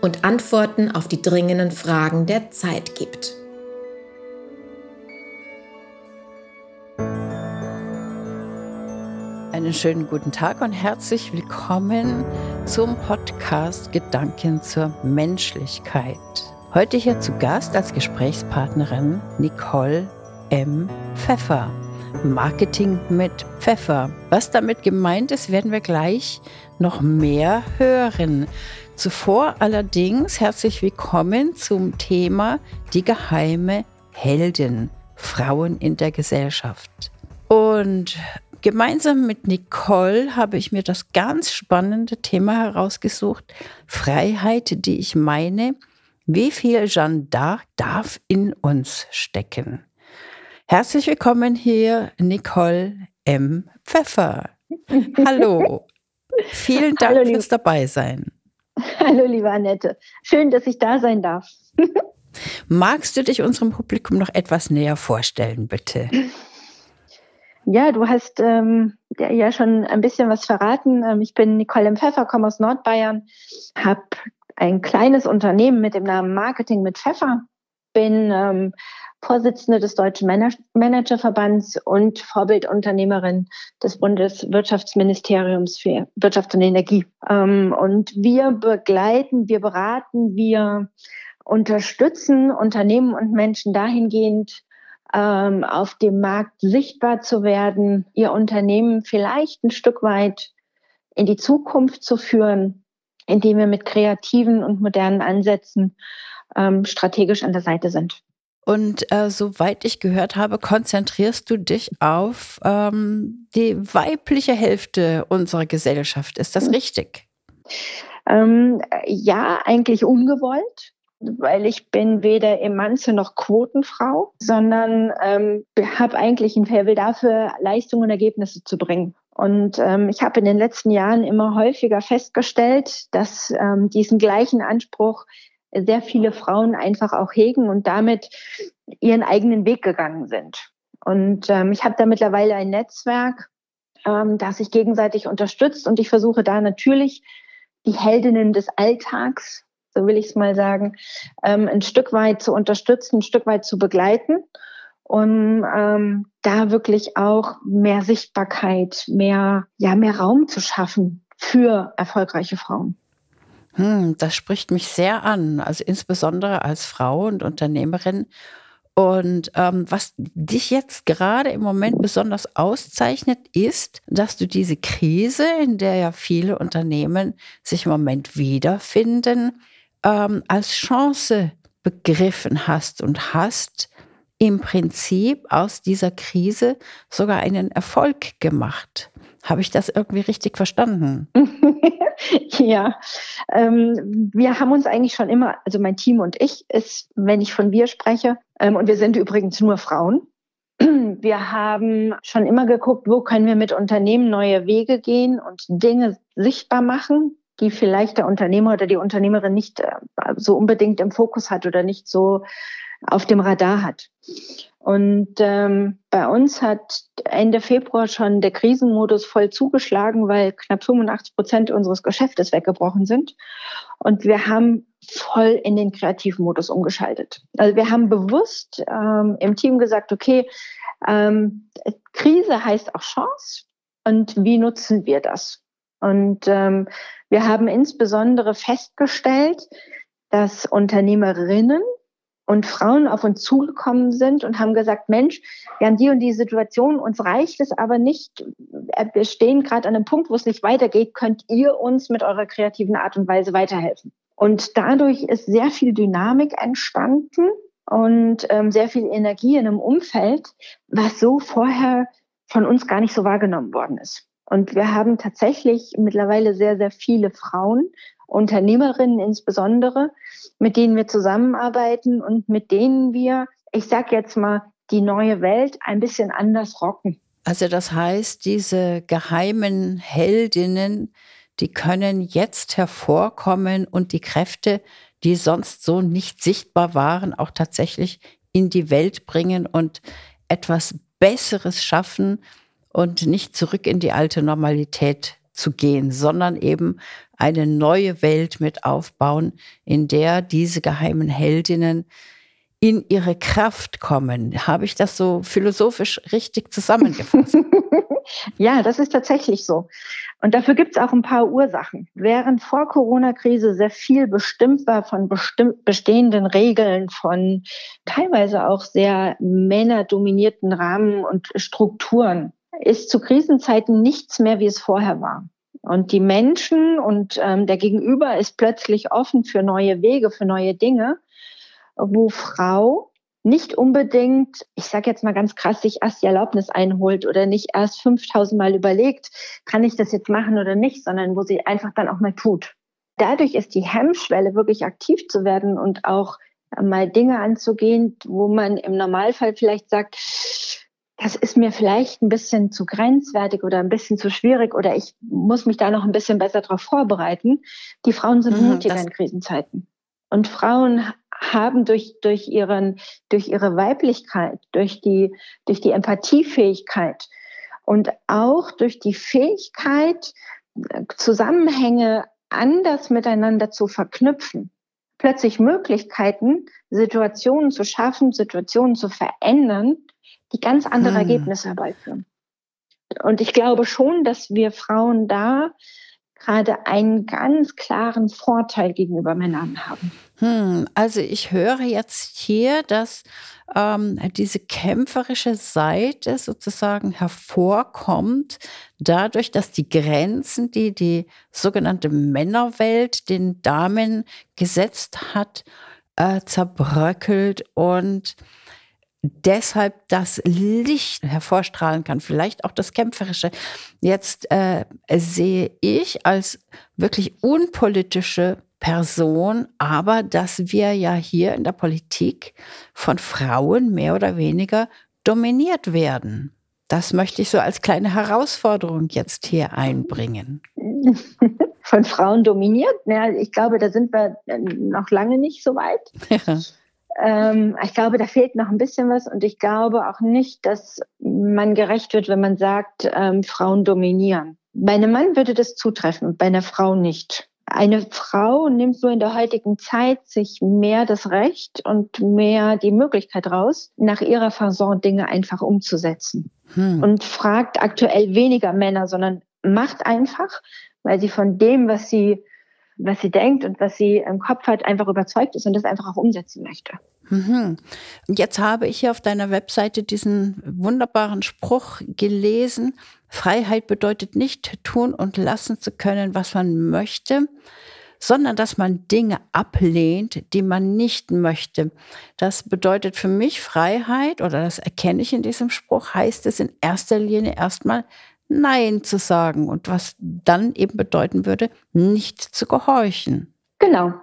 und Antworten auf die dringenden Fragen der Zeit gibt. Einen schönen guten Tag und herzlich willkommen zum Podcast Gedanken zur Menschlichkeit. Heute hier zu Gast als Gesprächspartnerin Nicole M. Pfeffer. Marketing mit Pfeffer. Was damit gemeint ist, werden wir gleich noch mehr hören. Zuvor allerdings herzlich willkommen zum Thema die geheime Heldin, Frauen in der Gesellschaft. Und gemeinsam mit Nicole habe ich mir das ganz spannende Thema herausgesucht, Freiheit, die ich meine, wie viel Jeanne d'Arc darf in uns stecken? Herzlich willkommen hier, Nicole M. Pfeffer. Hallo. Vielen Dank Hallo, fürs Dabeisein. Hallo, liebe Annette. Schön, dass ich da sein darf. Magst du dich unserem Publikum noch etwas näher vorstellen, bitte? Ja, du hast ähm, ja schon ein bisschen was verraten. Ähm, ich bin Nicole. Pfeffer, komme aus Nordbayern, habe ein kleines Unternehmen mit dem Namen Marketing mit Pfeffer, bin ähm, Vorsitzende des Deutschen Managerverbands und Vorbildunternehmerin des Bundeswirtschaftsministeriums für Wirtschaft und Energie. Ähm, und wir begleiten, wir beraten, wir unterstützen Unternehmen und Menschen dahingehend, ähm, auf dem Markt sichtbar zu werden, ihr Unternehmen vielleicht ein Stück weit in die Zukunft zu führen, indem wir mit kreativen und modernen Ansätzen ähm, strategisch an der Seite sind. Und äh, soweit ich gehört habe, konzentrierst du dich auf ähm, die weibliche Hälfte unserer Gesellschaft. Ist das richtig? Ähm, ja, eigentlich ungewollt weil ich bin weder Emanze noch Quotenfrau, sondern ähm, habe eigentlich ein Faible dafür, Leistungen und Ergebnisse zu bringen. Und ähm, ich habe in den letzten Jahren immer häufiger festgestellt, dass ähm, diesen gleichen Anspruch sehr viele Frauen einfach auch hegen und damit ihren eigenen Weg gegangen sind. Und ähm, ich habe da mittlerweile ein Netzwerk, ähm, das sich gegenseitig unterstützt und ich versuche da natürlich die Heldinnen des Alltags so will ich es mal sagen, ähm, ein Stück weit zu unterstützen, ein Stück weit zu begleiten, um ähm, da wirklich auch mehr Sichtbarkeit, mehr, ja, mehr Raum zu schaffen für erfolgreiche Frauen. Hm, das spricht mich sehr an, also insbesondere als Frau und Unternehmerin. Und ähm, was dich jetzt gerade im Moment besonders auszeichnet, ist, dass du diese Krise, in der ja viele Unternehmen sich im Moment wiederfinden, ähm, als Chance begriffen hast und hast im Prinzip aus dieser Krise sogar einen Erfolg gemacht. Habe ich das irgendwie richtig verstanden? ja, ähm, wir haben uns eigentlich schon immer, also mein Team und ich, ist, wenn ich von wir spreche, ähm, und wir sind übrigens nur Frauen, wir haben schon immer geguckt, wo können wir mit Unternehmen neue Wege gehen und Dinge sichtbar machen, die vielleicht der Unternehmer oder die Unternehmerin nicht äh, so unbedingt im Fokus hat oder nicht so auf dem Radar hat. Und ähm, bei uns hat Ende Februar schon der Krisenmodus voll zugeschlagen, weil knapp 85 Prozent unseres Geschäftes weggebrochen sind. Und wir haben voll in den Kreativmodus umgeschaltet. Also wir haben bewusst ähm, im Team gesagt, okay, ähm, Krise heißt auch Chance. Und wie nutzen wir das? Und ähm, wir haben insbesondere festgestellt, dass Unternehmerinnen und Frauen auf uns zugekommen sind und haben gesagt, Mensch, wir haben die und die Situation, uns reicht es aber nicht, wir stehen gerade an einem Punkt, wo es nicht weitergeht, könnt ihr uns mit eurer kreativen Art und Weise weiterhelfen. Und dadurch ist sehr viel Dynamik entstanden und ähm, sehr viel Energie in einem Umfeld, was so vorher von uns gar nicht so wahrgenommen worden ist. Und wir haben tatsächlich mittlerweile sehr, sehr viele Frauen, Unternehmerinnen insbesondere, mit denen wir zusammenarbeiten und mit denen wir, ich sag jetzt mal, die neue Welt ein bisschen anders rocken. Also das heißt, diese geheimen Heldinnen, die können jetzt hervorkommen und die Kräfte, die sonst so nicht sichtbar waren, auch tatsächlich in die Welt bringen und etwas Besseres schaffen und nicht zurück in die alte Normalität zu gehen, sondern eben eine neue Welt mit aufbauen, in der diese geheimen Heldinnen in ihre Kraft kommen. Habe ich das so philosophisch richtig zusammengefasst? ja, das ist tatsächlich so. Und dafür gibt es auch ein paar Ursachen. Während vor Corona-Krise sehr viel bestimmt war von bestimmt bestehenden Regeln, von teilweise auch sehr männerdominierten Rahmen und Strukturen, ist zu Krisenzeiten nichts mehr, wie es vorher war. Und die Menschen und ähm, der Gegenüber ist plötzlich offen für neue Wege, für neue Dinge wo Frau nicht unbedingt, ich sage jetzt mal ganz krass, sich erst die Erlaubnis einholt oder nicht erst 5000 Mal überlegt, kann ich das jetzt machen oder nicht, sondern wo sie einfach dann auch mal tut. Dadurch ist die Hemmschwelle, wirklich aktiv zu werden und auch mal Dinge anzugehen, wo man im Normalfall vielleicht sagt, das ist mir vielleicht ein bisschen zu grenzwertig oder ein bisschen zu schwierig oder ich muss mich da noch ein bisschen besser darauf vorbereiten. Die Frauen sind mhm, mutiger in Krisenzeiten. Und Frauen haben durch, durch, ihren, durch ihre Weiblichkeit, durch die, durch die Empathiefähigkeit und auch durch die Fähigkeit, Zusammenhänge anders miteinander zu verknüpfen, plötzlich Möglichkeiten, Situationen zu schaffen, Situationen zu verändern, die ganz andere hm. Ergebnisse herbeiführen. Und ich glaube schon, dass wir Frauen da gerade einen ganz klaren Vorteil gegenüber Männern haben. Hm, also ich höre jetzt hier, dass ähm, diese kämpferische Seite sozusagen hervorkommt, dadurch, dass die Grenzen, die die sogenannte Männerwelt den Damen gesetzt hat, äh, zerbröckelt und deshalb das Licht hervorstrahlen kann, vielleicht auch das Kämpferische. Jetzt äh, sehe ich als wirklich unpolitische Person, aber dass wir ja hier in der Politik von Frauen mehr oder weniger dominiert werden. Das möchte ich so als kleine Herausforderung jetzt hier einbringen. Von Frauen dominiert? Ja, ich glaube, da sind wir noch lange nicht so weit. Ja. Ähm, ich glaube, da fehlt noch ein bisschen was und ich glaube auch nicht, dass man gerecht wird, wenn man sagt, ähm, Frauen dominieren. Bei einem Mann würde das zutreffen, bei einer Frau nicht. Eine Frau nimmt so in der heutigen Zeit sich mehr das Recht und mehr die Möglichkeit raus, nach ihrer Fasson Dinge einfach umzusetzen. Hm. Und fragt aktuell weniger Männer, sondern macht einfach, weil sie von dem, was sie was sie denkt und was sie im Kopf hat, einfach überzeugt ist und das einfach auch umsetzen möchte. Mhm. Jetzt habe ich hier auf deiner Webseite diesen wunderbaren Spruch gelesen. Freiheit bedeutet nicht tun und lassen zu können, was man möchte, sondern dass man Dinge ablehnt, die man nicht möchte. Das bedeutet für mich Freiheit, oder das erkenne ich in diesem Spruch, heißt es in erster Linie erstmal Nein zu sagen und was dann eben bedeuten würde, nicht zu gehorchen. Genau.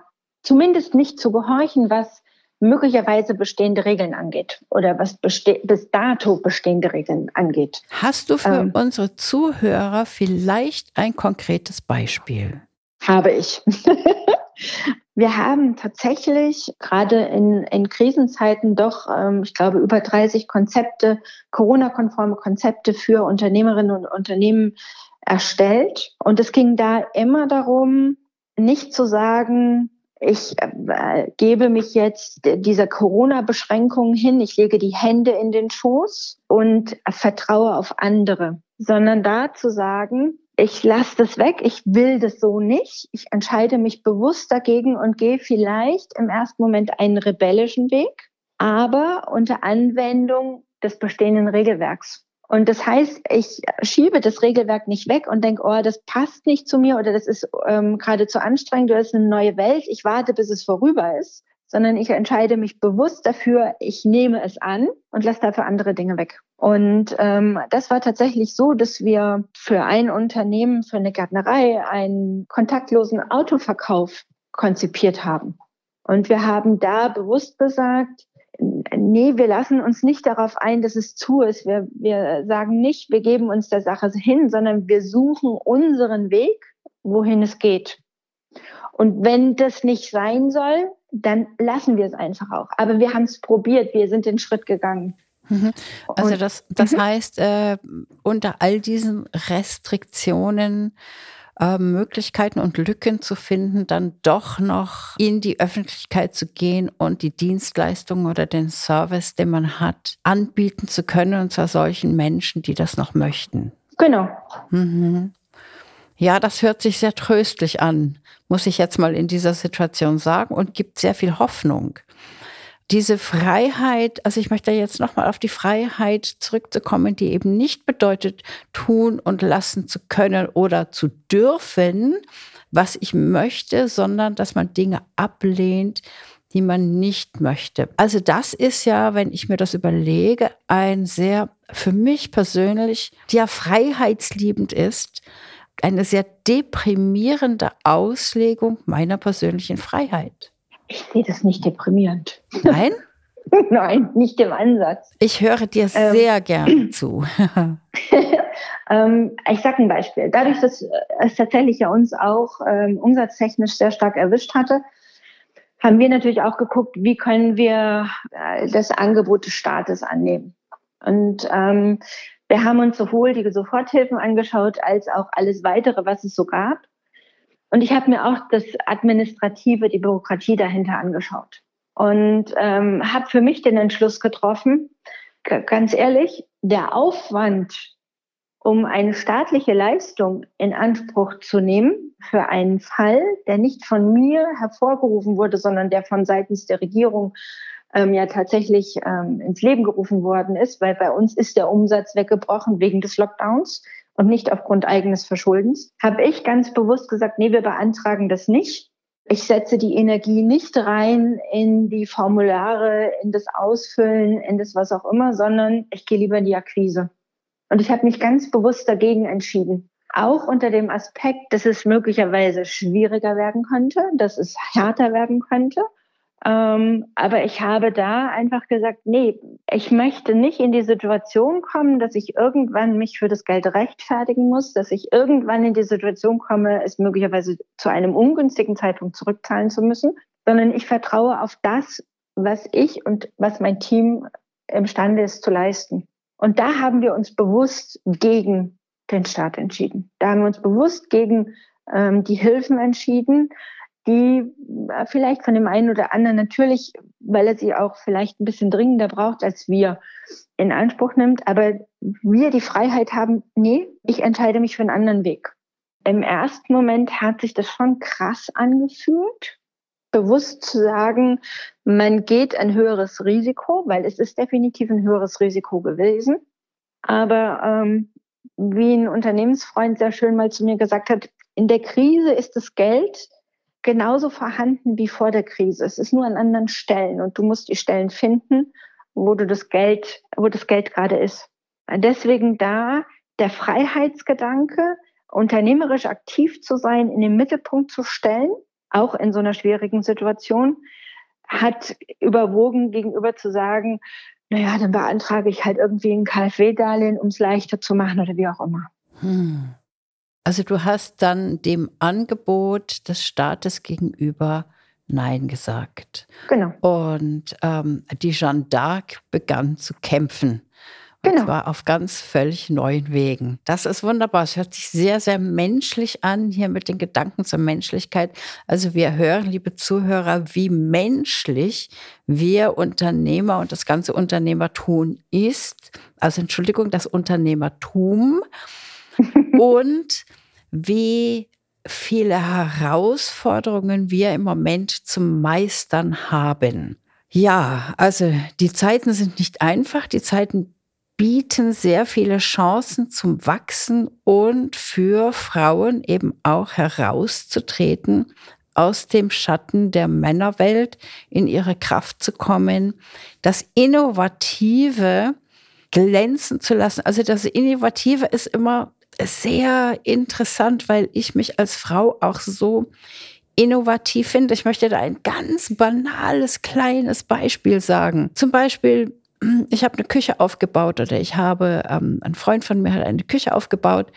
Zumindest nicht zu gehorchen, was möglicherweise bestehende Regeln angeht oder was bis dato bestehende Regeln angeht. Hast du für ähm, unsere Zuhörer vielleicht ein konkretes Beispiel? Habe ich. Wir haben tatsächlich gerade in, in Krisenzeiten doch, ähm, ich glaube, über 30 Konzepte, Corona-konforme Konzepte für Unternehmerinnen und Unternehmen erstellt. Und es ging da immer darum, nicht zu sagen, ich äh, gebe mich jetzt dieser Corona-Beschränkung hin, ich lege die Hände in den Schoß und vertraue auf andere, sondern da zu sagen, ich lasse das weg, ich will das so nicht, ich entscheide mich bewusst dagegen und gehe vielleicht im ersten Moment einen rebellischen Weg, aber unter Anwendung des bestehenden Regelwerks. Und das heißt, ich schiebe das Regelwerk nicht weg und denke, oh, das passt nicht zu mir oder das ist ähm, gerade zu anstrengend oder das ist eine neue Welt. Ich warte, bis es vorüber ist, sondern ich entscheide mich bewusst dafür, ich nehme es an und lasse dafür andere Dinge weg. Und ähm, das war tatsächlich so, dass wir für ein Unternehmen, für eine Gärtnerei, einen kontaktlosen Autoverkauf konzipiert haben. Und wir haben da bewusst gesagt, nee, wir lassen uns nicht darauf ein, dass es zu ist. Wir, wir sagen nicht, wir geben uns der Sache hin, sondern wir suchen unseren Weg, wohin es geht. Und wenn das nicht sein soll, dann lassen wir es einfach auch. Aber wir haben es probiert, wir sind den Schritt gegangen. Mhm. Also das, das mhm. heißt, äh, unter all diesen Restriktionen äh, Möglichkeiten und Lücken zu finden, dann doch noch in die Öffentlichkeit zu gehen und die Dienstleistung oder den Service, den man hat, anbieten zu können, und zwar solchen Menschen, die das noch möchten. Genau. Mhm. Ja, das hört sich sehr tröstlich an, muss ich jetzt mal in dieser Situation sagen, und gibt sehr viel Hoffnung diese Freiheit, also ich möchte jetzt nochmal auf die Freiheit zurückzukommen, die eben nicht bedeutet, tun und lassen zu können oder zu dürfen, was ich möchte, sondern dass man Dinge ablehnt, die man nicht möchte. Also das ist ja, wenn ich mir das überlege, ein sehr, für mich persönlich, ja freiheitsliebend ist, eine sehr deprimierende Auslegung meiner persönlichen Freiheit. Ich sehe das nicht deprimierend. Nein? Nein, nicht im Ansatz. Ich höre dir ähm, sehr gerne zu. ähm, ich sage ein Beispiel. Dadurch, dass es tatsächlich ja uns auch ähm, umsatztechnisch sehr stark erwischt hatte, haben wir natürlich auch geguckt, wie können wir äh, das Angebot des Staates annehmen. Und ähm, wir haben uns sowohl die Soforthilfen angeschaut, als auch alles weitere, was es so gab. Und ich habe mir auch das Administrative, die Bürokratie dahinter angeschaut und ähm, habe für mich den Entschluss getroffen, ganz ehrlich, der Aufwand, um eine staatliche Leistung in Anspruch zu nehmen für einen Fall, der nicht von mir hervorgerufen wurde, sondern der von seitens der Regierung ähm, ja tatsächlich ähm, ins Leben gerufen worden ist, weil bei uns ist der Umsatz weggebrochen wegen des Lockdowns und nicht aufgrund eigenes Verschuldens, habe ich ganz bewusst gesagt, nee, wir beantragen das nicht. Ich setze die Energie nicht rein in die Formulare, in das Ausfüllen, in das was auch immer, sondern ich gehe lieber in die Akquise. Und ich habe mich ganz bewusst dagegen entschieden. Auch unter dem Aspekt, dass es möglicherweise schwieriger werden könnte, dass es härter werden könnte. Ähm, aber ich habe da einfach gesagt, nee, ich möchte nicht in die Situation kommen, dass ich irgendwann mich für das Geld rechtfertigen muss, dass ich irgendwann in die Situation komme, es möglicherweise zu einem ungünstigen Zeitpunkt zurückzahlen zu müssen, sondern ich vertraue auf das, was ich und was mein Team imstande ist zu leisten. Und da haben wir uns bewusst gegen den Staat entschieden. Da haben wir uns bewusst gegen ähm, die Hilfen entschieden, die äh, vielleicht von dem einen oder anderen natürlich, weil er sie auch vielleicht ein bisschen dringender braucht als wir, in Anspruch nimmt. Aber wir die Freiheit haben, nee, ich entscheide mich für einen anderen Weg. Im ersten Moment hat sich das schon krass angefühlt, bewusst zu sagen, man geht ein höheres Risiko, weil es ist definitiv ein höheres Risiko gewesen. Aber ähm, wie ein Unternehmensfreund sehr schön mal zu mir gesagt hat, in der Krise ist das Geld genauso vorhanden wie vor der Krise. Es ist nur an anderen Stellen und du musst die Stellen finden, wo du das Geld, wo das Geld gerade ist. Deswegen da der Freiheitsgedanke, unternehmerisch aktiv zu sein, in den Mittelpunkt zu stellen, auch in so einer schwierigen Situation, hat überwogen gegenüber zu sagen, naja, dann beantrage ich halt irgendwie ein KfW-Darlehen, um es leichter zu machen oder wie auch immer. Hm. Also du hast dann dem Angebot des Staates gegenüber Nein gesagt. Genau. Und ähm, die Jeanne d'Arc begann zu kämpfen. Und genau. zwar auf ganz völlig neuen Wegen. Das ist wunderbar. Es hört sich sehr, sehr menschlich an, hier mit den Gedanken zur Menschlichkeit. Also wir hören, liebe Zuhörer, wie menschlich wir Unternehmer und das ganze Unternehmertum ist. Also Entschuldigung, das Unternehmertum und wie viele Herausforderungen wir im Moment zum Meistern haben. Ja, also die Zeiten sind nicht einfach, die Zeiten bieten sehr viele Chancen zum Wachsen und für Frauen eben auch herauszutreten aus dem Schatten der Männerwelt in ihre Kraft zu kommen, das Innovative glänzen zu lassen. Also das Innovative ist immer sehr interessant, weil ich mich als Frau auch so innovativ finde. Ich möchte da ein ganz banales, kleines Beispiel sagen. Zum Beispiel, ich habe eine Küche aufgebaut oder ich habe, ähm, ein Freund von mir hat eine Küche aufgebaut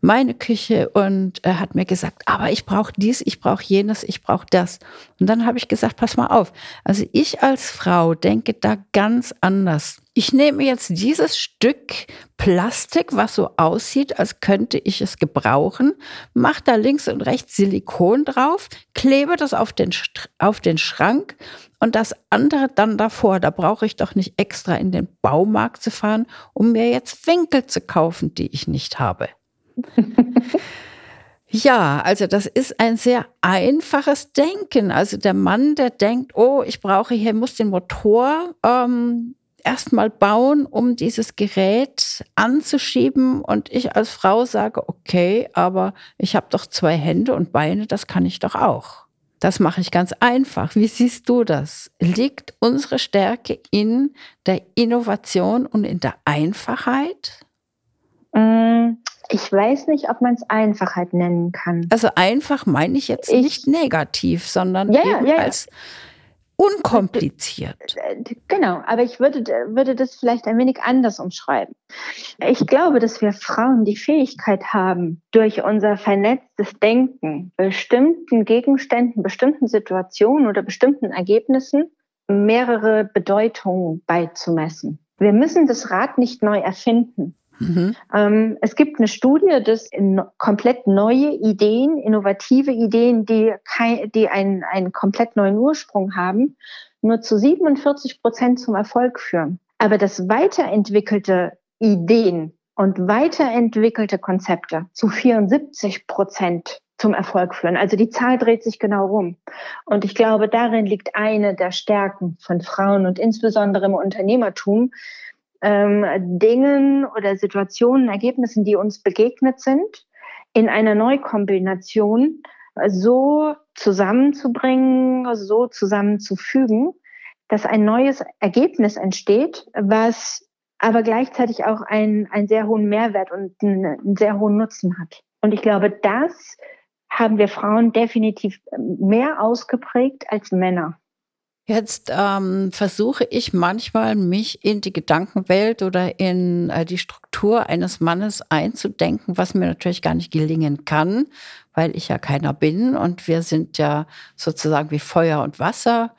meine Küche und er hat mir gesagt, aber ich brauche dies, ich brauche jenes, ich brauche das. Und dann habe ich gesagt, pass mal auf. Also ich als Frau denke da ganz anders. Ich nehme jetzt dieses Stück Plastik, was so aussieht, als könnte ich es gebrauchen, mache da links und rechts Silikon drauf, klebe das auf den, auf den Schrank und das andere dann davor. Da brauche ich doch nicht extra in den Baumarkt zu fahren, um mir jetzt Winkel zu kaufen, die ich nicht habe. Ja, also das ist ein sehr einfaches Denken. Also der Mann, der denkt, oh, ich brauche hier, muss den Motor ähm, erstmal bauen, um dieses Gerät anzuschieben. Und ich als Frau sage, okay, aber ich habe doch zwei Hände und Beine, das kann ich doch auch. Das mache ich ganz einfach. Wie siehst du das? Liegt unsere Stärke in der Innovation und in der Einfachheit? Ich weiß nicht, ob man es Einfachheit nennen kann. Also einfach meine ich jetzt ich, nicht negativ, sondern ja, eben ja, ja. als unkompliziert. Äh, genau, aber ich würde, würde das vielleicht ein wenig anders umschreiben. Ich glaube, dass wir Frauen die Fähigkeit haben, durch unser vernetztes Denken bestimmten Gegenständen, bestimmten Situationen oder bestimmten Ergebnissen mehrere Bedeutungen beizumessen. Wir müssen das Rad nicht neu erfinden. Mhm. Ähm, es gibt eine Studie, dass komplett neue Ideen, innovative Ideen, die, die einen, einen komplett neuen Ursprung haben, nur zu 47 Prozent zum Erfolg führen. Aber dass weiterentwickelte Ideen und weiterentwickelte Konzepte zu 74 Prozent zum Erfolg führen. Also die Zahl dreht sich genau rum. Und ich glaube, darin liegt eine der Stärken von Frauen und insbesondere im Unternehmertum, ähm, Dingen oder Situationen, Ergebnissen, die uns begegnet sind, in einer Neukombination so zusammenzubringen, so zusammenzufügen, dass ein neues Ergebnis entsteht, was aber gleichzeitig auch einen, einen sehr hohen Mehrwert und einen, einen sehr hohen Nutzen hat. Und ich glaube, das haben wir Frauen definitiv mehr ausgeprägt als Männer. Jetzt ähm, versuche ich manchmal, mich in die Gedankenwelt oder in äh, die Struktur eines Mannes einzudenken, was mir natürlich gar nicht gelingen kann, weil ich ja keiner bin und wir sind ja sozusagen wie Feuer und Wasser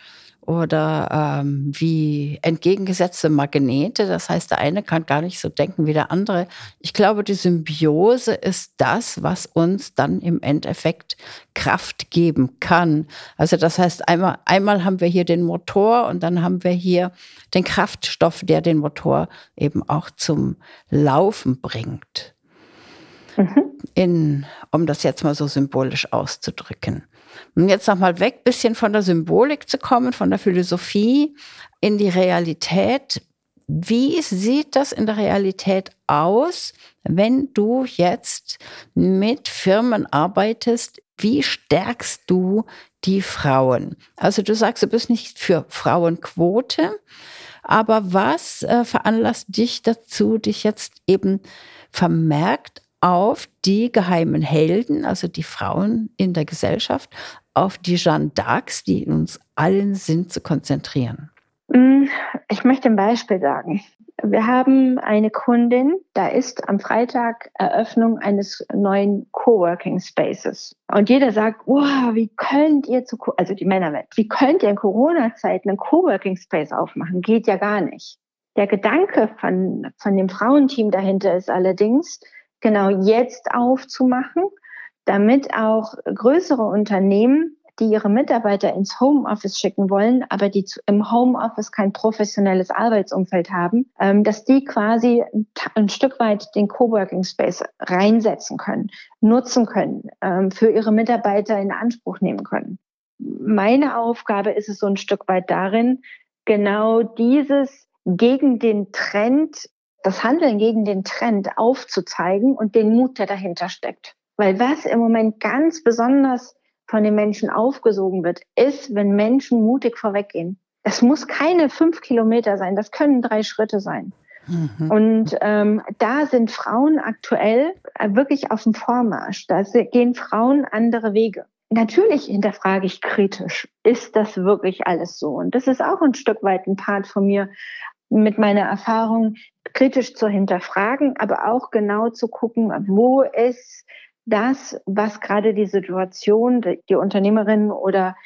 oder ähm, wie entgegengesetzte Magnete. Das heißt, der eine kann gar nicht so denken wie der andere. Ich glaube, die Symbiose ist das, was uns dann im Endeffekt Kraft geben kann. Also das heißt, einmal, einmal haben wir hier den Motor und dann haben wir hier den Kraftstoff, der den Motor eben auch zum Laufen bringt. Mhm. In, um das jetzt mal so symbolisch auszudrücken. Und jetzt nochmal weg, bisschen von der Symbolik zu kommen, von der Philosophie in die Realität. Wie sieht das in der Realität aus, wenn du jetzt mit Firmen arbeitest? Wie stärkst du die Frauen? Also du sagst, du bist nicht für Frauenquote, aber was äh, veranlasst dich dazu, dich jetzt eben vermerkt auf die geheimen Helden, also die Frauen in der Gesellschaft, auf die Jeanne d'Arcs, die in uns allen sind, zu konzentrieren? Mm, ich möchte ein Beispiel sagen. Wir haben eine Kundin, da ist am Freitag Eröffnung eines neuen Coworking Spaces. Und jeder sagt, wow, wie könnt ihr zu, also die Männerwelt, wie könnt ihr in Corona-Zeiten einen Coworking Space aufmachen? Geht ja gar nicht. Der Gedanke von, von dem Frauenteam dahinter ist allerdings, genau jetzt aufzumachen, damit auch größere Unternehmen, die ihre Mitarbeiter ins Homeoffice schicken wollen, aber die im Homeoffice kein professionelles Arbeitsumfeld haben, ähm, dass die quasi ein Stück weit den Coworking Space reinsetzen können, nutzen können, ähm, für ihre Mitarbeiter in Anspruch nehmen können. Meine Aufgabe ist es so ein Stück weit darin, genau dieses gegen den Trend das Handeln gegen den Trend aufzuzeigen und den Mut, der dahinter steckt. Weil was im Moment ganz besonders von den Menschen aufgesogen wird, ist, wenn Menschen mutig vorweggehen. Das muss keine fünf Kilometer sein, das können drei Schritte sein. Mhm. Und ähm, da sind Frauen aktuell äh, wirklich auf dem Vormarsch. Da gehen Frauen andere Wege. Natürlich hinterfrage ich kritisch, ist das wirklich alles so? Und das ist auch ein Stück weit ein Part von mir, mit meiner Erfahrung kritisch zu hinterfragen, aber auch genau zu gucken, wo ist das, was gerade die Situation, die Unternehmerin oder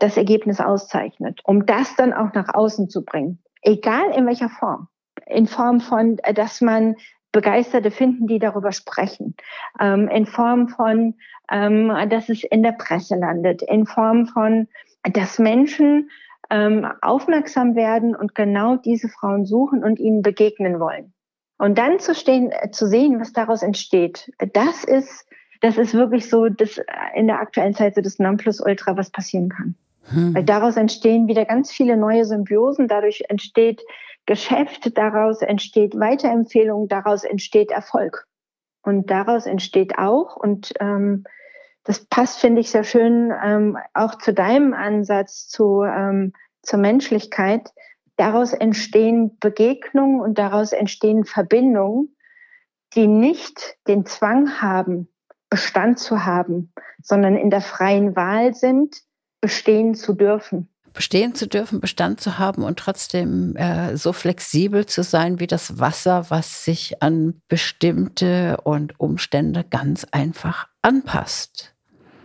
das Ergebnis auszeichnet, um das dann auch nach außen zu bringen. Egal in welcher Form. In Form von, dass man Begeisterte finden, die darüber sprechen. Ähm, in Form von, ähm, dass es in der Presse landet. In Form von, dass Menschen ähm, aufmerksam werden und genau diese Frauen suchen und ihnen begegnen wollen. Und dann zu stehen, äh, zu sehen, was daraus entsteht, das ist, das ist wirklich so das äh, in der aktuellen Zeit so das Nonplusultra, was passieren kann. Hm. Weil daraus entstehen wieder ganz viele neue Symbiosen, dadurch entsteht Geschäft, daraus entsteht Weiterempfehlung, daraus entsteht Erfolg. Und daraus entsteht auch, und ähm, das passt, finde ich, sehr schön ähm, auch zu deinem Ansatz zu, ähm, zur Menschlichkeit. Daraus entstehen Begegnungen und daraus entstehen Verbindungen, die nicht den Zwang haben, Bestand zu haben, sondern in der freien Wahl sind, bestehen zu dürfen. Bestehen zu dürfen, Bestand zu haben und trotzdem äh, so flexibel zu sein wie das Wasser, was sich an bestimmte und Umstände ganz einfach anpasst.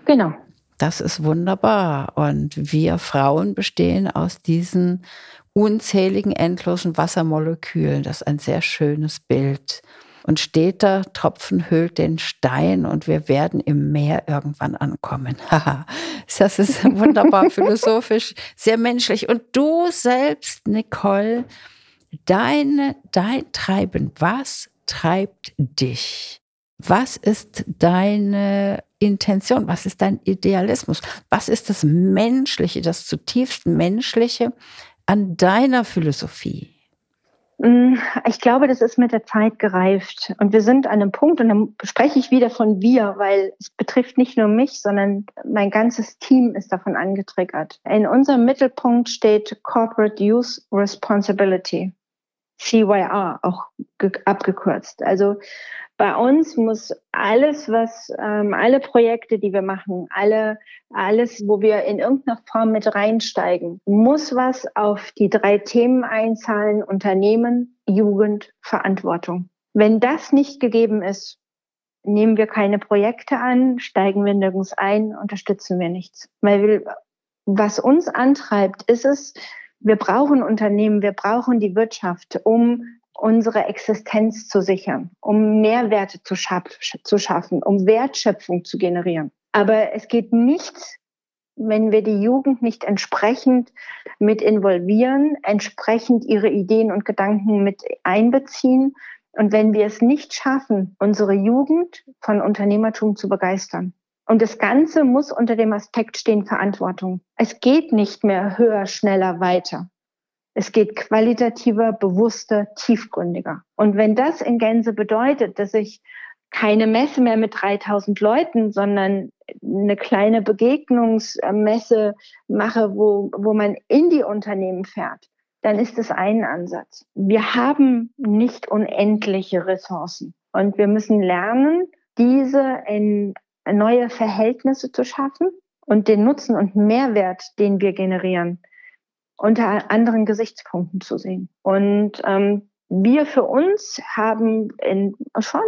Genau. Das ist wunderbar. Und wir Frauen bestehen aus diesen unzähligen, endlosen Wassermolekülen. Das ist ein sehr schönes Bild. Und steter Tropfen hüllt den Stein und wir werden im Meer irgendwann ankommen. das ist wunderbar philosophisch, sehr menschlich. Und du selbst, Nicole, deine, dein Treiben, was treibt dich? Was ist deine Intention? Was ist dein Idealismus? Was ist das Menschliche, das zutiefst Menschliche an deiner Philosophie? Mm, ich glaube, das ist mit der Zeit gereift. Und wir sind an einem Punkt, und dann spreche ich wieder von wir, weil es betrifft nicht nur mich, sondern mein ganzes Team ist davon angetriggert. In unserem Mittelpunkt steht Corporate Use Responsibility. CYR auch abgekürzt. Also bei uns muss alles, was ähm, alle Projekte, die wir machen, alle alles, wo wir in irgendeiner Form mit reinsteigen, muss was auf die drei Themen einzahlen: Unternehmen, Jugend, Verantwortung. Wenn das nicht gegeben ist, nehmen wir keine Projekte an, steigen wir nirgends ein, unterstützen wir nichts. Weil wir, was uns antreibt, ist es, wir brauchen Unternehmen, wir brauchen die Wirtschaft, um unsere Existenz zu sichern, um Mehrwerte zu, schaff zu schaffen, um Wertschöpfung zu generieren. Aber es geht nicht, wenn wir die Jugend nicht entsprechend mit involvieren, entsprechend ihre Ideen und Gedanken mit einbeziehen und wenn wir es nicht schaffen, unsere Jugend von Unternehmertum zu begeistern. Und das Ganze muss unter dem Aspekt stehen Verantwortung. Es geht nicht mehr höher, schneller, weiter. Es geht qualitativer, bewusster, tiefgründiger. Und wenn das in Gänze bedeutet, dass ich keine Messe mehr mit 3000 Leuten, sondern eine kleine Begegnungsmesse mache, wo, wo man in die Unternehmen fährt, dann ist das ein Ansatz. Wir haben nicht unendliche Ressourcen und wir müssen lernen, diese in neue Verhältnisse zu schaffen und den Nutzen und Mehrwert, den wir generieren, unter anderen Gesichtspunkten zu sehen. Und ähm, wir für uns haben in schon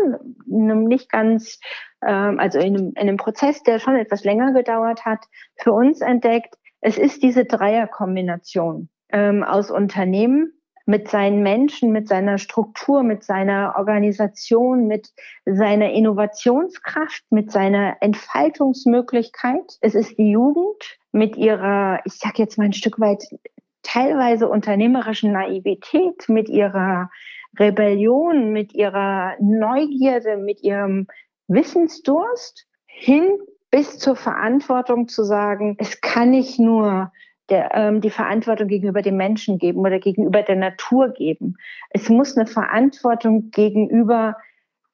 einem nicht ganz, ähm, also in einem, in einem Prozess, der schon etwas länger gedauert hat, für uns entdeckt, es ist diese Dreierkombination ähm, aus Unternehmen, mit seinen Menschen, mit seiner Struktur, mit seiner Organisation, mit seiner Innovationskraft, mit seiner Entfaltungsmöglichkeit. Es ist die Jugend mit ihrer, ich sage jetzt mal ein Stück weit teilweise unternehmerischen Naivität, mit ihrer Rebellion, mit ihrer Neugierde, mit ihrem Wissensdurst hin bis zur Verantwortung zu sagen, es kann nicht nur der, ähm, die Verantwortung gegenüber dem Menschen geben oder gegenüber der Natur geben. Es muss eine Verantwortung gegenüber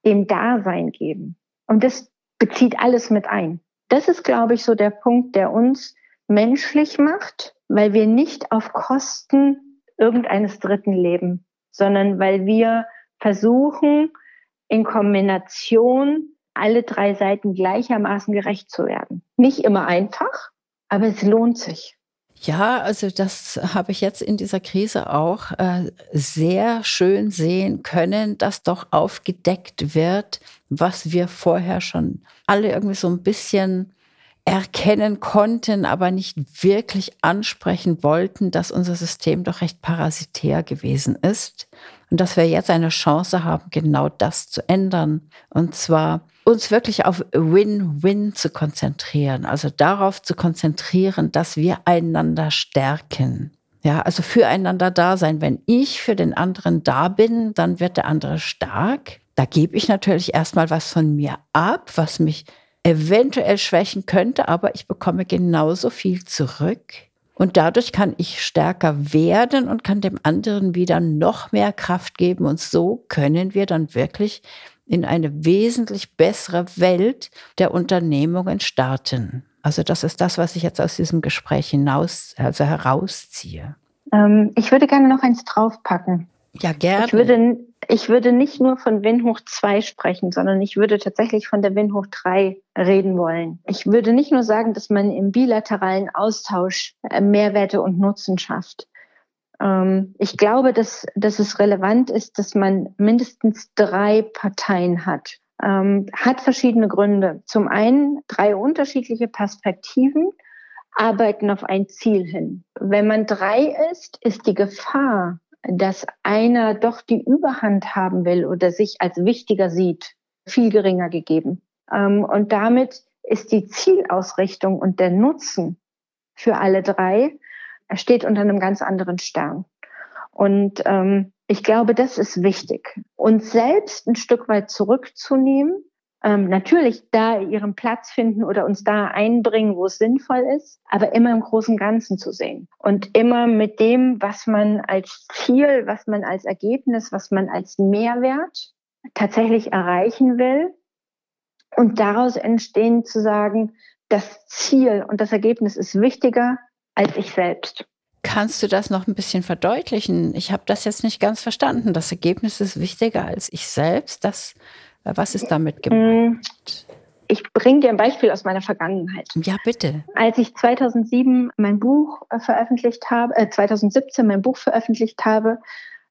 dem Dasein geben. Und das bezieht alles mit ein. Das ist, glaube ich, so der Punkt, der uns menschlich macht weil wir nicht auf Kosten irgendeines Dritten leben, sondern weil wir versuchen, in Kombination alle drei Seiten gleichermaßen gerecht zu werden. Nicht immer einfach, aber es lohnt sich. Ja, also das habe ich jetzt in dieser Krise auch äh, sehr schön sehen können, dass doch aufgedeckt wird, was wir vorher schon alle irgendwie so ein bisschen erkennen konnten, aber nicht wirklich ansprechen wollten, dass unser System doch recht parasitär gewesen ist und dass wir jetzt eine Chance haben, genau das zu ändern. Und zwar uns wirklich auf Win-Win zu konzentrieren, also darauf zu konzentrieren, dass wir einander stärken. Ja, also füreinander da sein. Wenn ich für den anderen da bin, dann wird der andere stark. Da gebe ich natürlich erstmal was von mir ab, was mich eventuell schwächen könnte, aber ich bekomme genauso viel zurück. Und dadurch kann ich stärker werden und kann dem anderen wieder noch mehr Kraft geben. Und so können wir dann wirklich in eine wesentlich bessere Welt der Unternehmungen starten. Also das ist das, was ich jetzt aus diesem Gespräch hinaus, also herausziehe. Ähm, ich würde gerne noch eins draufpacken. Ja, gerne. Ich würde, ich würde nicht nur von Win hoch 2 sprechen, sondern ich würde tatsächlich von der Win hoch 3 reden wollen. Ich würde nicht nur sagen, dass man im bilateralen Austausch äh, Mehrwerte und Nutzen schafft. Ähm, ich glaube, dass, dass es relevant ist, dass man mindestens drei Parteien hat. Ähm, hat verschiedene Gründe. Zum einen drei unterschiedliche Perspektiven arbeiten auf ein Ziel hin. Wenn man drei ist, ist die Gefahr, dass einer doch die Überhand haben will oder sich als wichtiger sieht, viel geringer gegeben. Ähm, und damit ist die Zielausrichtung und der Nutzen für alle drei steht unter einem ganz anderen Stern. Und ähm, ich glaube, das ist wichtig, uns selbst ein Stück weit zurückzunehmen, ähm, natürlich da ihren Platz finden oder uns da einbringen, wo es sinnvoll ist, aber immer im großen Ganzen zu sehen und immer mit dem, was man als Ziel, was man als Ergebnis, was man als Mehrwert tatsächlich erreichen will und daraus entstehen zu sagen, das Ziel und das Ergebnis ist wichtiger als ich selbst. Kannst du das noch ein bisschen verdeutlichen? Ich habe das jetzt nicht ganz verstanden. Das Ergebnis ist wichtiger als ich selbst. Das, was ist damit gemeint? Mm, ich bringe dir ein Beispiel aus meiner Vergangenheit. Ja, bitte. Als ich 2007 mein Buch äh, veröffentlicht habe, äh, 2017 mein Buch veröffentlicht habe,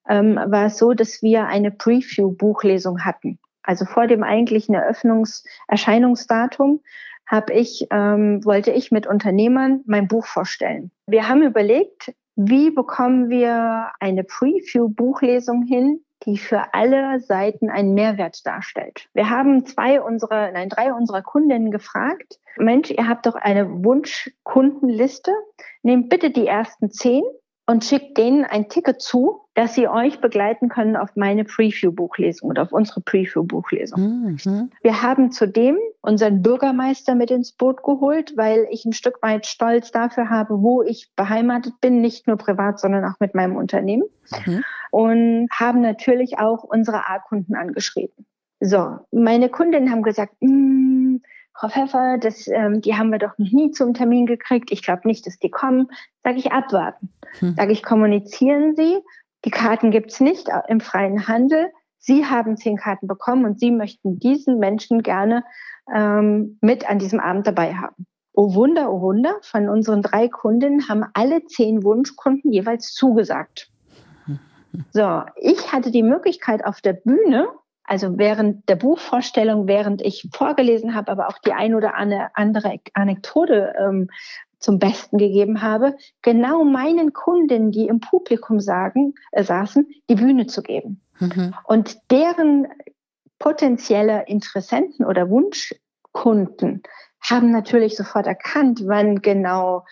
ähm, war es so, dass wir eine Preview-Buchlesung hatten. Also vor dem eigentlichen Eröffnungserscheinungsdatum habe ich, ähm, wollte ich mit Unternehmern mein Buch vorstellen. Wir haben überlegt, wie bekommen wir eine Preview-Buchlesung hin, die für alle Seiten einen Mehrwert darstellt. Wir haben zwei unserer, nein, drei unserer Kundinnen gefragt, Mensch, ihr habt doch eine Wunschkundenliste, nehmt bitte die ersten zehn und schickt denen ein Ticket zu, dass sie euch begleiten können auf meine Preview-Buchlesung oder auf unsere Preview-Buchlesung. Mhm. Wir haben zudem unseren Bürgermeister mit ins Boot geholt, weil ich ein Stück weit Stolz dafür habe, wo ich beheimatet bin, nicht nur privat, sondern auch mit meinem Unternehmen. Mhm. Und haben natürlich auch unsere A-Kunden angeschrieben. So, meine Kundinnen haben gesagt, mm, Frau Pfeffer, das, ähm, die haben wir doch noch nie zum Termin gekriegt. Ich glaube nicht, dass die kommen. Sage ich abwarten. Hm. Sage ich, kommunizieren Sie. Die Karten gibt's nicht im freien Handel. Sie haben zehn Karten bekommen und Sie möchten diesen Menschen gerne ähm, mit an diesem Abend dabei haben. Oh Wunder, oh Wunder, von unseren drei Kundinnen haben alle zehn Wunschkunden jeweils zugesagt. So, ich hatte die Möglichkeit auf der Bühne also während der Buchvorstellung, während ich vorgelesen habe, aber auch die ein oder andere Anekdote ähm, zum Besten gegeben habe, genau meinen Kunden, die im Publikum sagen, äh, saßen, die Bühne zu geben. Mhm. Und deren potenzielle Interessenten oder Wunschkunden haben natürlich sofort erkannt, wann genau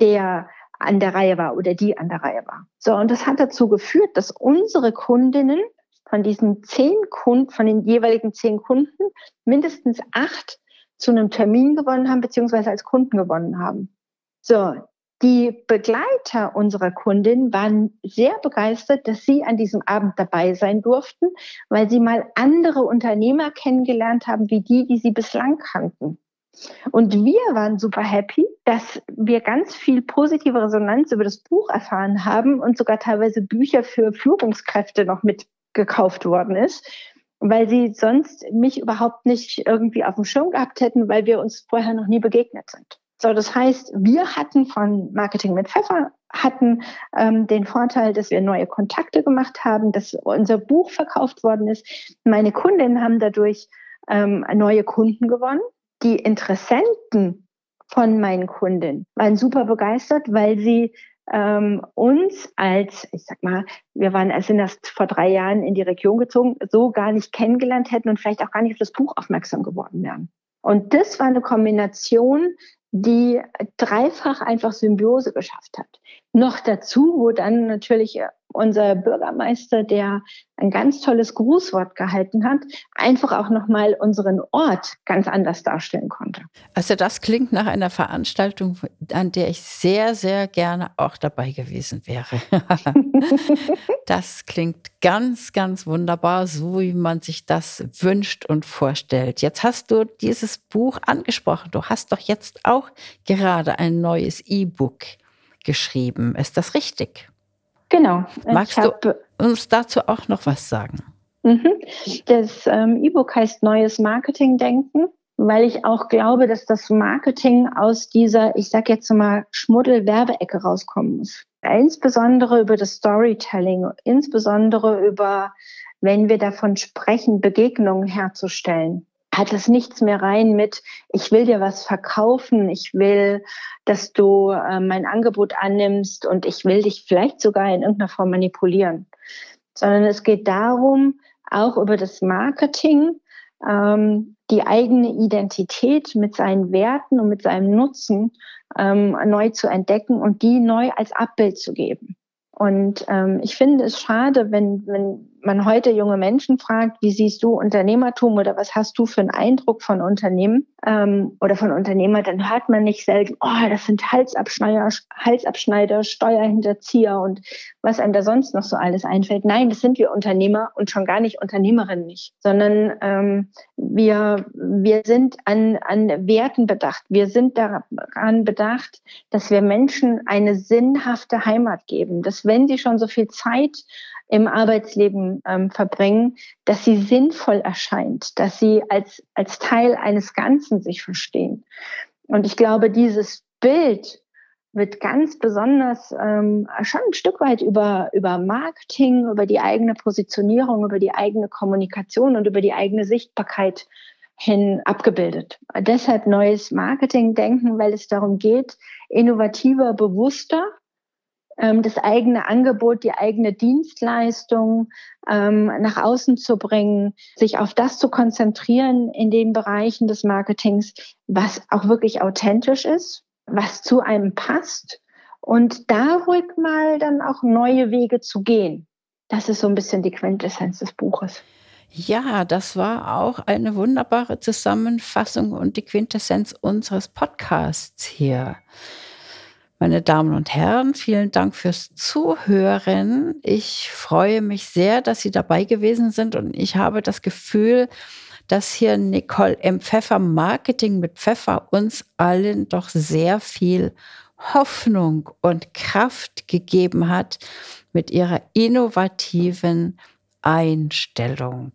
der an der Reihe war oder die an der Reihe war. So, und das hat dazu geführt, dass unsere Kundinnen von diesen zehn Kunden, von den jeweiligen zehn Kunden, mindestens acht zu einem Termin gewonnen haben, beziehungsweise als Kunden gewonnen haben. So, die Begleiter unserer Kundin waren sehr begeistert, dass sie an diesem Abend dabei sein durften, weil sie mal andere Unternehmer kennengelernt haben, wie die, die sie bislang kannten. Und wir waren super happy, dass wir ganz viel positive Resonanz über das Buch erfahren haben und sogar teilweise Bücher für Führungskräfte noch mitgekauft worden ist, weil sie sonst mich überhaupt nicht irgendwie auf dem Schirm gehabt hätten, weil wir uns vorher noch nie begegnet sind. So, das heißt, wir hatten von Marketing mit Pfeffer hatten ähm, den Vorteil, dass wir neue Kontakte gemacht haben, dass unser Buch verkauft worden ist. Meine Kundinnen haben dadurch ähm, neue Kunden gewonnen. Die Interessenten von meinen Kunden waren super begeistert, weil sie ähm, uns als, ich sag mal, wir waren sind erst vor drei Jahren in die Region gezogen, so gar nicht kennengelernt hätten und vielleicht auch gar nicht auf das Buch aufmerksam geworden wären. Und das war eine Kombination, die dreifach einfach Symbiose geschafft hat. Noch dazu, wo dann natürlich unser Bürgermeister, der ein ganz tolles Grußwort gehalten hat, einfach auch nochmal unseren Ort ganz anders darstellen konnte. Also das klingt nach einer Veranstaltung, an der ich sehr, sehr gerne auch dabei gewesen wäre. das klingt ganz, ganz wunderbar, so wie man sich das wünscht und vorstellt. Jetzt hast du dieses Buch angesprochen. Du hast doch jetzt auch gerade ein neues E-Book geschrieben. Ist das richtig? Genau. Magst du uns dazu auch noch was sagen? Mhm. Das ähm, E-Book heißt Neues Marketing-Denken, weil ich auch glaube, dass das Marketing aus dieser, ich sag jetzt mal, Schmuddel-Werbeecke rauskommen muss. Insbesondere über das Storytelling, insbesondere über, wenn wir davon sprechen, Begegnungen herzustellen hat es nichts mehr rein mit, ich will dir was verkaufen, ich will, dass du äh, mein Angebot annimmst und ich will dich vielleicht sogar in irgendeiner Form manipulieren, sondern es geht darum, auch über das Marketing ähm, die eigene Identität mit seinen Werten und mit seinem Nutzen ähm, neu zu entdecken und die neu als Abbild zu geben. Und ähm, ich finde es schade, wenn, wenn man heute junge Menschen fragt, wie siehst du Unternehmertum oder was hast du für einen Eindruck von Unternehmen ähm, oder von Unternehmer, dann hört man nicht selten, oh, das sind Halsabschneider, Halsabschneider, Steuerhinterzieher und was einem da sonst noch so alles einfällt. Nein, das sind wir Unternehmer und schon gar nicht Unternehmerinnen nicht, sondern ähm, wir, wir sind an, an Werten bedacht. Wir sind daran bedacht, dass wir Menschen eine sinnhafte Heimat geben, dass wenn sie schon so viel Zeit im Arbeitsleben ähm, verbringen, dass sie sinnvoll erscheint, dass sie als, als Teil eines Ganzen sich verstehen. Und ich glaube, dieses Bild wird ganz besonders ähm, schon ein Stück weit über, über Marketing, über die eigene Positionierung, über die eigene Kommunikation und über die eigene Sichtbarkeit hin abgebildet. Deshalb neues Marketing denken, weil es darum geht, innovativer, bewusster das eigene Angebot, die eigene Dienstleistung ähm, nach außen zu bringen, sich auf das zu konzentrieren in den Bereichen des Marketings, was auch wirklich authentisch ist, was zu einem passt und da ruhig mal dann auch neue Wege zu gehen. Das ist so ein bisschen die Quintessenz des Buches. Ja, das war auch eine wunderbare Zusammenfassung und die Quintessenz unseres Podcasts hier. Meine Damen und Herren, vielen Dank fürs Zuhören. Ich freue mich sehr, dass Sie dabei gewesen sind und ich habe das Gefühl, dass hier Nicole M. Pfeffer Marketing mit Pfeffer uns allen doch sehr viel Hoffnung und Kraft gegeben hat mit ihrer innovativen Einstellung.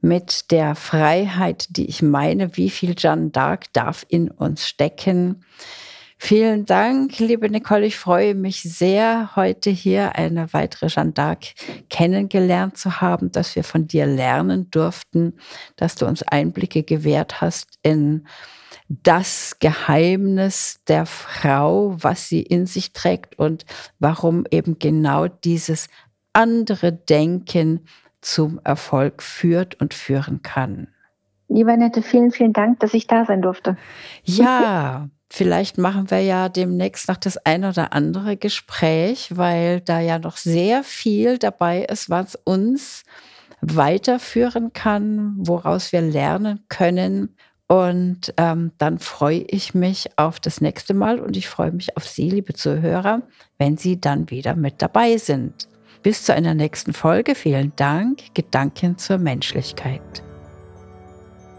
Mit der Freiheit, die ich meine, wie viel Jeanne d'Arc darf in uns stecken Vielen Dank, liebe Nicole. Ich freue mich sehr, heute hier eine weitere Jeanne d'Arc kennengelernt zu haben, dass wir von dir lernen durften, dass du uns Einblicke gewährt hast in das Geheimnis der Frau, was sie in sich trägt und warum eben genau dieses andere Denken zum Erfolg führt und führen kann. Lieber Nette, vielen, vielen Dank, dass ich da sein durfte. Ja, Vielleicht machen wir ja demnächst noch das ein oder andere Gespräch, weil da ja noch sehr viel dabei ist, was uns weiterführen kann, woraus wir lernen können. Und ähm, dann freue ich mich auf das nächste Mal und ich freue mich auf Sie, liebe Zuhörer, wenn Sie dann wieder mit dabei sind. Bis zu einer nächsten Folge. Vielen Dank. Gedanken zur Menschlichkeit.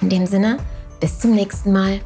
In dem Sinne, bis zum nächsten Mal.